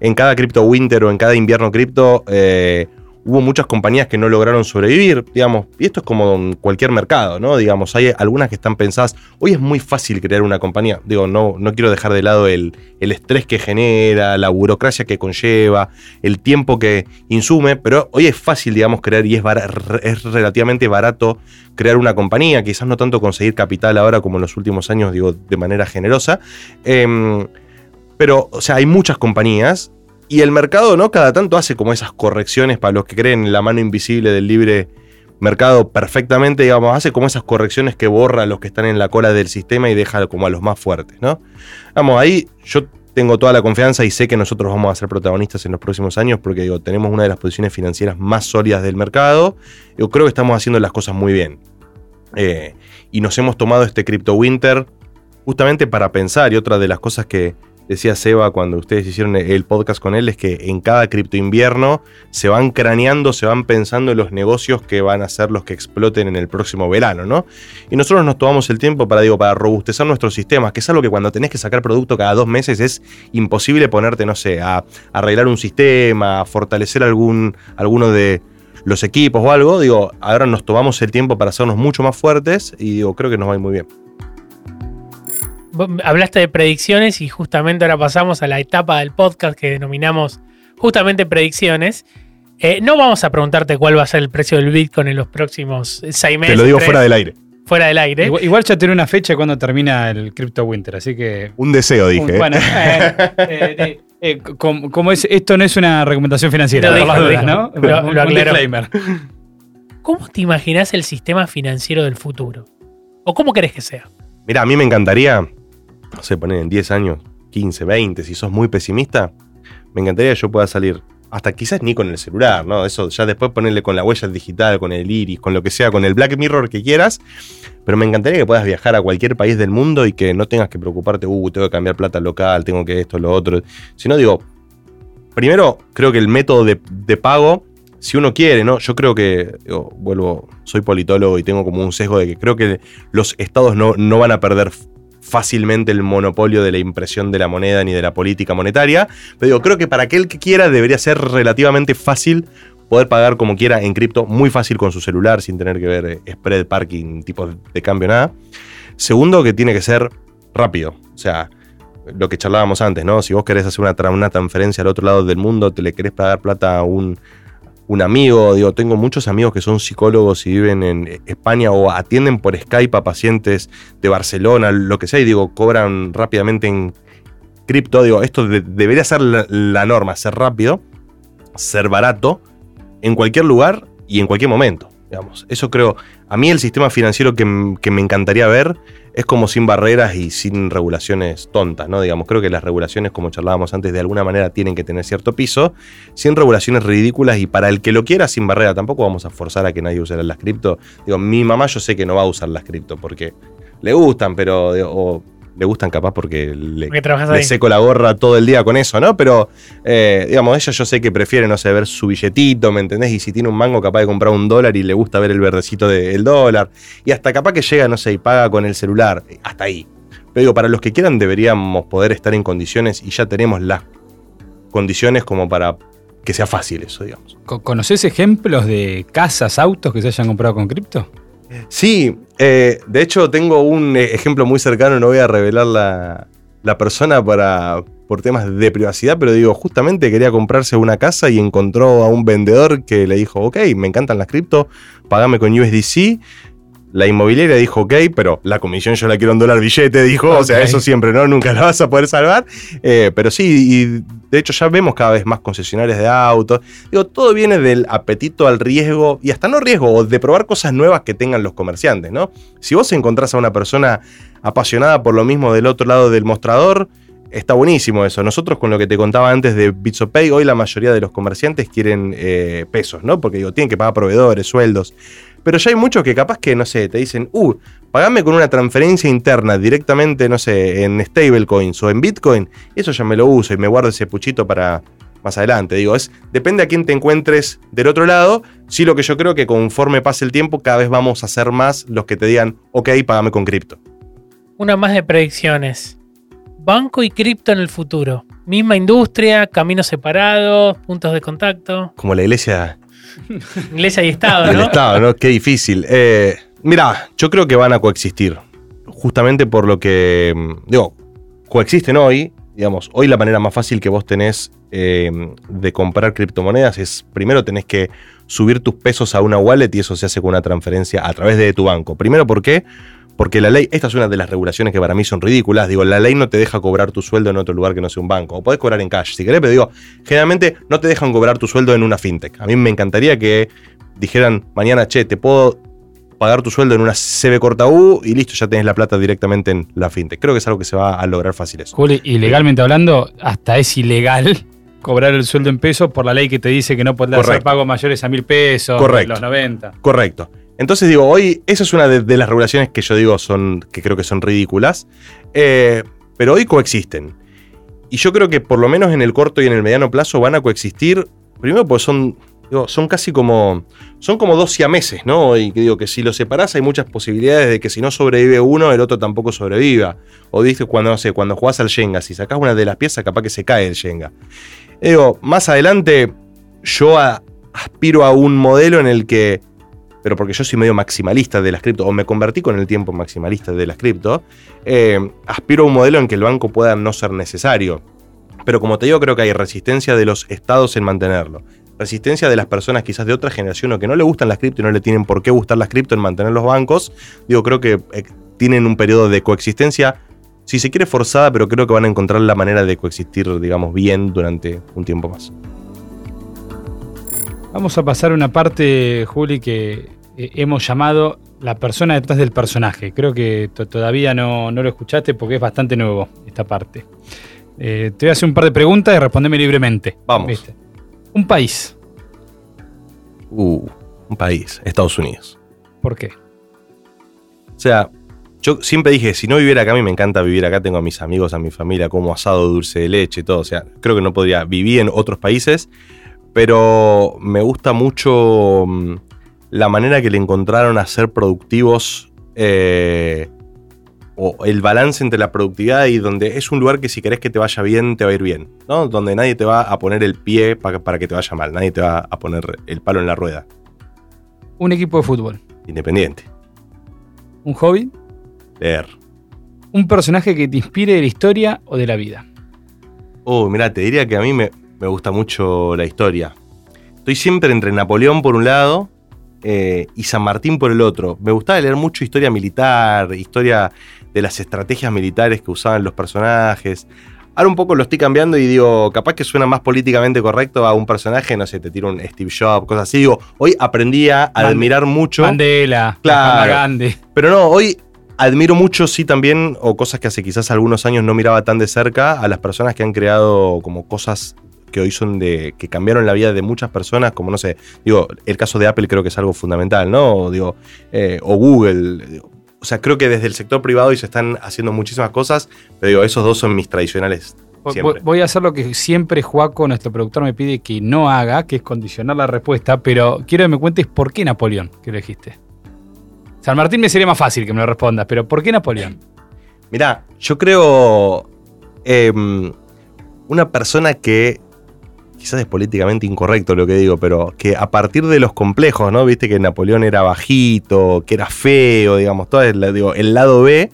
[SPEAKER 4] en cada cripto winter o en cada invierno cripto eh, hubo muchas compañías que no lograron sobrevivir, digamos, y esto es como en cualquier mercado, ¿no? Digamos, hay algunas que están pensadas, hoy es muy fácil crear una compañía, digo, no, no quiero dejar de lado el, el estrés que genera, la burocracia que conlleva, el tiempo que insume, pero hoy es fácil, digamos, crear y es, es relativamente barato crear una compañía, quizás no tanto conseguir capital ahora como en los últimos años, digo, de manera generosa. Em, pero, o sea, hay muchas compañías y el mercado, ¿no? Cada tanto hace como esas correcciones para los que creen en la mano invisible del libre mercado perfectamente, digamos, hace como esas correcciones que borra a los que están en la cola del sistema y deja como a los más fuertes, ¿no? Vamos, ahí yo tengo toda la confianza y sé que nosotros vamos a ser protagonistas en los próximos años porque digo, tenemos una de las posiciones financieras más sólidas del mercado. Yo creo que estamos haciendo las cosas muy bien. Eh, y nos hemos tomado este Crypto Winter justamente para pensar. Y otra de las cosas que decía Seba cuando ustedes hicieron el podcast con él es que en cada cripto invierno se van craneando, se van pensando en los negocios que van a ser los que exploten en el próximo verano, ¿no? Y nosotros nos tomamos el tiempo para, digo, para robustecer nuestros sistemas, que es algo que cuando tenés que sacar producto cada dos meses es imposible ponerte, no sé, a, arreglar un sistema, a fortalecer algún, alguno de los equipos o algo. Digo, ahora nos tomamos el tiempo para hacernos mucho más fuertes y digo, creo que nos va a muy bien.
[SPEAKER 2] Hablaste de predicciones y justamente ahora pasamos a la etapa del podcast que denominamos justamente predicciones. Eh, no vamos a preguntarte cuál va a ser el precio del Bitcoin en los próximos seis meses.
[SPEAKER 5] Te lo digo
[SPEAKER 2] tres,
[SPEAKER 5] fuera del aire.
[SPEAKER 2] fuera del aire.
[SPEAKER 3] Igual, igual ya tiene una fecha cuando termina el Crypto Winter, así que.
[SPEAKER 5] Un deseo, dije. ¿eh?
[SPEAKER 3] Bueno, eh, eh, eh, eh, como, como es, esto no es una recomendación financiera,
[SPEAKER 2] Lo
[SPEAKER 3] las
[SPEAKER 2] dijo, lo
[SPEAKER 3] dudas,
[SPEAKER 2] dijo.
[SPEAKER 3] ¿no?
[SPEAKER 2] Lo-
[SPEAKER 3] un,
[SPEAKER 2] lo
[SPEAKER 3] un
[SPEAKER 2] aclaró.
[SPEAKER 3] disclaimer.
[SPEAKER 2] ¿Cómo te imaginas el sistema financiero del futuro? ¿O cómo querés que sea?
[SPEAKER 4] Mira, a mí me encantaría, no sé, poner en 10 años, 15, 20, si sos muy pesimista, me encantaría que yo pueda salir, hasta quizás ni con el celular, ¿no? Eso ya después ponerle con la huella digital, con el iris, con lo que sea, con el Black Mirror que quieras, pero me encantaría que puedas viajar a cualquier país del mundo y que no tengas que preocuparte, uh, tengo que cambiar plata local, tengo que esto, lo otro. Si no, digo, primero, creo que el método de, pago, si uno quiere, ¿no? Yo creo que, vuelvo, soy politólogo y tengo como un sesgo de que creo que los estados no, no van a perder fácilmente el monopolio de la impresión de la moneda ni de la política monetaria. Pero digo, creo que para aquel que quiera debería ser relativamente fácil poder pagar como quiera en cripto, muy fácil con su celular, sin tener que ver eh, spread, parking, tipos de cambio, nada. Segundo, que tiene que ser rápido. O sea, lo que charlábamos antes, ¿no? Si vos querés hacer una, una transferencia al otro lado del mundo, te le querés pagar plata a un, un amigo, digo, tengo muchos amigos que son psicólogos y viven en España o atienden por Skype a pacientes de Barcelona, lo que sea, y digo, cobran rápidamente en cripto, digo, esto de- debería ser la norma, ser rápido, ser barato, en cualquier lugar y en cualquier momento, digamos. Eso creo, a mí el sistema financiero que, que me encantaría ver es como sin barreras y sin regulaciones tontas, ¿no? Digamos, creo que las regulaciones, como charlábamos antes, de alguna manera tienen que tener cierto piso, sin regulaciones ridículas y para el que lo quiera sin barrera, tampoco vamos a forzar a que nadie use las cripto. Digo, mi mamá yo sé que no va a usar las cripto porque le gustan, pero le gustan capaz porque le,
[SPEAKER 2] Porque
[SPEAKER 4] le seco la gorra todo el día con eso, ¿no? Pero, eh, digamos, ella yo sé que prefiere, no sé, ver su billetito, ¿me entendés? Y si tiene un mango, capaz de comprar un dólar y le gusta ver el verdecito del dólar. Y hasta capaz que llega, no sé, y paga con el celular. Hasta ahí. Pero digo, para los que quieran deberíamos poder estar en condiciones y ya tenemos las condiciones como para que sea fácil eso, digamos.
[SPEAKER 3] Co- ¿Conoces ejemplos de casas, autos que se hayan comprado con cripto?
[SPEAKER 4] Sí, eh, de hecho tengo un eh, ejemplo muy cercano, no voy a revelar la, la persona para, por temas de privacidad, pero digo, justamente quería comprarse una casa y encontró a un vendedor que le dijo, ok, me encantan las cripto, pagame con USDC. La inmobiliaria dijo, ok, pero la comisión yo la quiero en dólar billete, dijo, o sea, eso siempre, ¿no? Nunca la vas a poder salvar. Eh, pero sí, y de hecho ya vemos cada vez más concesionarias de autos. Digo, todo viene del apetito al riesgo y hasta no riesgo, o de probar cosas nuevas que tengan los comerciantes, ¿no? Si vos encontrás a una persona apasionada por lo mismo del otro lado del mostrador, está buenísimo eso. Nosotros con lo que te contaba antes de BitsoPay, hoy la mayoría de los comerciantes quieren eh, pesos, ¿no? Porque digo, tienen que pagar proveedores, sueldos. Pero ya hay muchos que capaz que, no sé, te dicen, uh, pagame con una transferencia interna directamente, no sé, en stablecoins o en Bitcoin. Eso ya me lo uso y me guardo ese puchito para más adelante. Digo, es, depende a quién te encuentres del otro lado. Sí, lo que yo creo que conforme pase el tiempo, cada vez vamos a ser más los que te digan, ok, pagame con cripto.
[SPEAKER 2] Una más de predicciones. Banco y cripto en el futuro. Misma industria, caminos separados, puntos de contacto.
[SPEAKER 4] Como la iglesia <laughs>
[SPEAKER 2] Iglesia y Estado, ¿no?
[SPEAKER 4] Estado, ¿no? Qué difícil. Eh, mira, yo creo que van a coexistir. Justamente por lo que, mm, digo, coexisten hoy. Digamos, hoy la manera más fácil que vos tenés eh, de comprar criptomonedas es, primero tenés que subir tus pesos a una wallet y eso se hace con una transferencia a través de tu banco. Primero, ¿por qué? La ley, esta es una de las regulaciones que para mí son ridículas. Digo, la ley no te deja cobrar tu sueldo en otro lugar que no sea un banco. O podés cobrar en cash, si querés, pero digo, generalmente no te dejan cobrar tu sueldo en una fintech. A mí me encantaría que dijeran mañana, che, te puedo pagar tu sueldo en una CB corta U y listo, ya tenés la plata directamente en la fintech. Creo que es algo que se va a lograr fácil eso.
[SPEAKER 3] Juli, y legalmente hablando, hasta es ilegal <laughs> cobrar el sueldo en pesos por la ley que te dice que no podés hacer pagos mayores a mil pesos,
[SPEAKER 4] Correcto.
[SPEAKER 3] los 90.
[SPEAKER 4] Correcto. Entonces digo, hoy, esa es una de, las regulaciones que yo digo son, que creo que son ridículas, eh, pero hoy coexisten. Y yo creo que por lo menos en el corto y en el mediano plazo van a coexistir, primero porque son, son casi como, son como dos siameses, ¿no? Y digo que si los separás hay muchas posibilidades de que si no sobrevive uno, el otro tampoco sobreviva. O viste cuando, no sé, cuando jugás al Shenga, si sacás una de las piezas, capaz que se cae el Shenga. Y digo, más adelante yo aspiro a un modelo en el que pero porque yo soy medio maximalista de las cripto, o me convertí con el tiempo maximalista de las cripto, eh, aspiro a un modelo en que el banco pueda no ser necesario. Pero como te digo, creo que hay resistencia de los estados en mantenerlo. Resistencia de las personas quizás de otra generación o que no le gustan las cripto y no le tienen por qué gustar las cripto en mantener los bancos. Digo, creo que eh, tienen un periodo de coexistencia, si se quiere forzada, pero creo que van a encontrar la manera de coexistir, digamos, bien durante un tiempo más.
[SPEAKER 3] Vamos a pasar a una parte, Juli, que eh, hemos llamado la persona detrás del personaje. Creo que todavía no, lo escuchaste porque es bastante nuevo esta parte. Eh, te voy a hacer un par de preguntas y respondeme libremente.
[SPEAKER 4] Vamos.
[SPEAKER 3] Un país.
[SPEAKER 4] Uh, un país. Estados Unidos.
[SPEAKER 3] ¿Por qué?
[SPEAKER 4] O sea, yo siempre dije, si no viviera acá, a mí me encanta vivir acá, tengo a mis amigos, a mi familia, como asado, dulce de leche, todo. O sea, creo que no podría vivir en otros países, pero me gusta mucho mm, la manera que le encontraron a ser productivos eh, o el balance entre la productividad y donde es un lugar que si querés que te vaya bien, te va a ir bien, ¿no? Donde nadie te va a poner el pie para, para que te vaya mal, nadie te va a poner el palo en la rueda.
[SPEAKER 3] Un equipo de fútbol.
[SPEAKER 4] Independiente.
[SPEAKER 3] Un hobby.
[SPEAKER 4] Leer.
[SPEAKER 3] Un personaje que te inspire de la historia o de la vida.
[SPEAKER 4] Oh, mira, te diría que a mí me, me gusta mucho la historia. Estoy siempre entre Napoleón por un lado eh, y San Martín por el otro. Me gustaba leer mucho historia militar, historia de las estrategias militares que usaban los personajes. Ahora un poco lo estoy cambiando y digo, capaz que suena más políticamente correcto a un personaje, no sé, te tiro un Steve Jobs, cosas así. Digo, hoy aprendí a admirar mucho.
[SPEAKER 3] Mandela,
[SPEAKER 4] claro. Gandhi. Pero no, hoy admiro mucho, sí, también, o cosas que hace quizás algunos años no miraba tan de cerca, a las personas que han creado como cosas que hoy son de. que cambiaron la vida de muchas personas, como no sé, digo, el caso de Apple creo que es algo fundamental, ¿no? Digo, eh, o Google. o sea, creo que desde el sector privado hoy se están haciendo muchísimas cosas, pero digo, esos dos son mis tradicionales. Siempre.
[SPEAKER 3] Voy a hacer lo que siempre Juaco, nuestro productor, me pide que no haga, que es condicionar la respuesta, pero quiero que me cuentes por qué Napoleón, que lo dijiste. San Martín me sería más fácil que me lo respondas, pero ¿por qué Napoleón?
[SPEAKER 4] Mirá, yo creo em, una persona que quizás es políticamente incorrecto lo que digo, pero que a partir de los complejos, ¿no? Viste que Napoleón era bajito, que era feo, digamos, todo el, el lado B,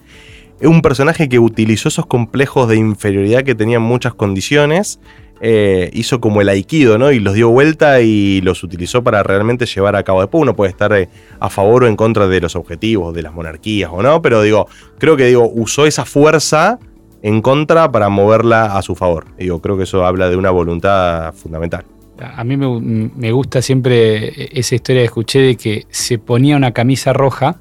[SPEAKER 4] es un personaje que utilizó esos complejos de inferioridad que tenían muchas condiciones, eh, hizo como el aikido, ¿no? Y los dio vuelta y los utilizó para realmente llevar a cabo. Después uno puede estar eh, a favor o en contra de los objetivos, de las monarquías o no, pero digo, creo que digo, usó esa fuerza en contra para moverla a su favor. Digo, creo que eso habla de una voluntad fundamental.
[SPEAKER 3] A mí me, gusta siempre esa historia que escuché de que se ponía una camisa roja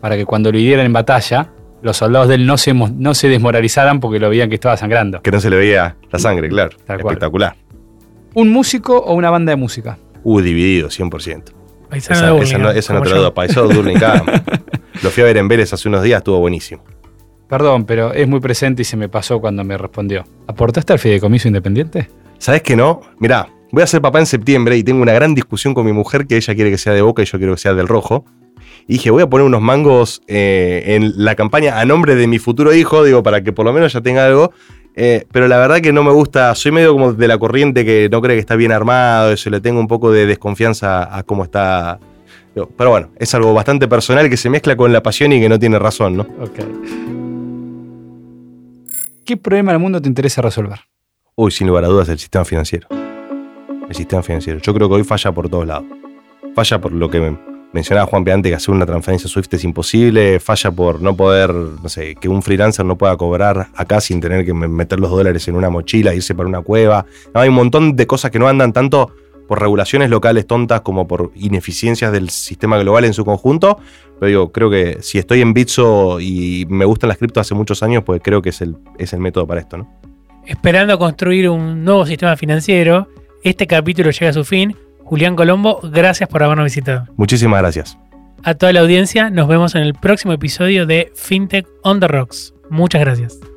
[SPEAKER 3] para que cuando lo hirieran en batalla, los soldados de él no se, no se desmoralizaran porque lo veían que estaba sangrando.
[SPEAKER 4] Que no se le veía la sangre, claro. Espectacular.
[SPEAKER 3] ¿Un músico o una banda de música?
[SPEAKER 4] Uh, dividido, 100%. esa, no, esa no te lo doy. Paisano <laughs> Lo fui a ver en Vélez hace unos días, estuvo buenísimo.
[SPEAKER 3] Perdón, pero es muy presente y se me pasó cuando me respondió. ¿Aportaste al fideicomiso independiente?
[SPEAKER 4] ¿Sabes que no? Mirá, voy a ser papá en septiembre y tengo una gran discusión con mi mujer que ella quiere que sea de boca y yo quiero que sea del rojo. Y dije, voy a poner unos mangos eh, en la campaña a nombre de mi futuro hijo, digo, para que por lo menos ya tenga algo. Eh, pero la verdad que no me gusta, soy medio como de la corriente que no cree que está bien armado, eso le tengo un poco de desconfianza a cómo está. Pero bueno, es algo bastante personal que se mezcla con la pasión y que no tiene razón, ¿no?
[SPEAKER 3] Ok. ¿Qué problema del mundo te interesa resolver?
[SPEAKER 4] Uy, sin lugar a dudas, el sistema financiero. El sistema financiero. Yo creo que hoy falla por todos lados. Falla por lo que mencionaba Juan Piante, que hacer una transferencia SWIFT es imposible. Falla por no poder, no sé, que un freelancer no pueda cobrar acá sin tener que meter los dólares en una mochila, e irse para una cueva. hay un montón de cosas que no andan tanto por regulaciones locales tontas como por ineficiencias del sistema global en su conjunto. Pero digo, creo que si estoy en Bitso y me gustan las cripto hace muchos años, pues creo que es el, es el método para esto, ¿no?
[SPEAKER 2] Esperando construir un nuevo sistema financiero, este capítulo llega a su fin. Julián Colombo, gracias por habernos visitado.
[SPEAKER 4] Muchísimas gracias.
[SPEAKER 2] A toda la audiencia, nos vemos en el próximo episodio de FinTech on the Rocks. Muchas gracias.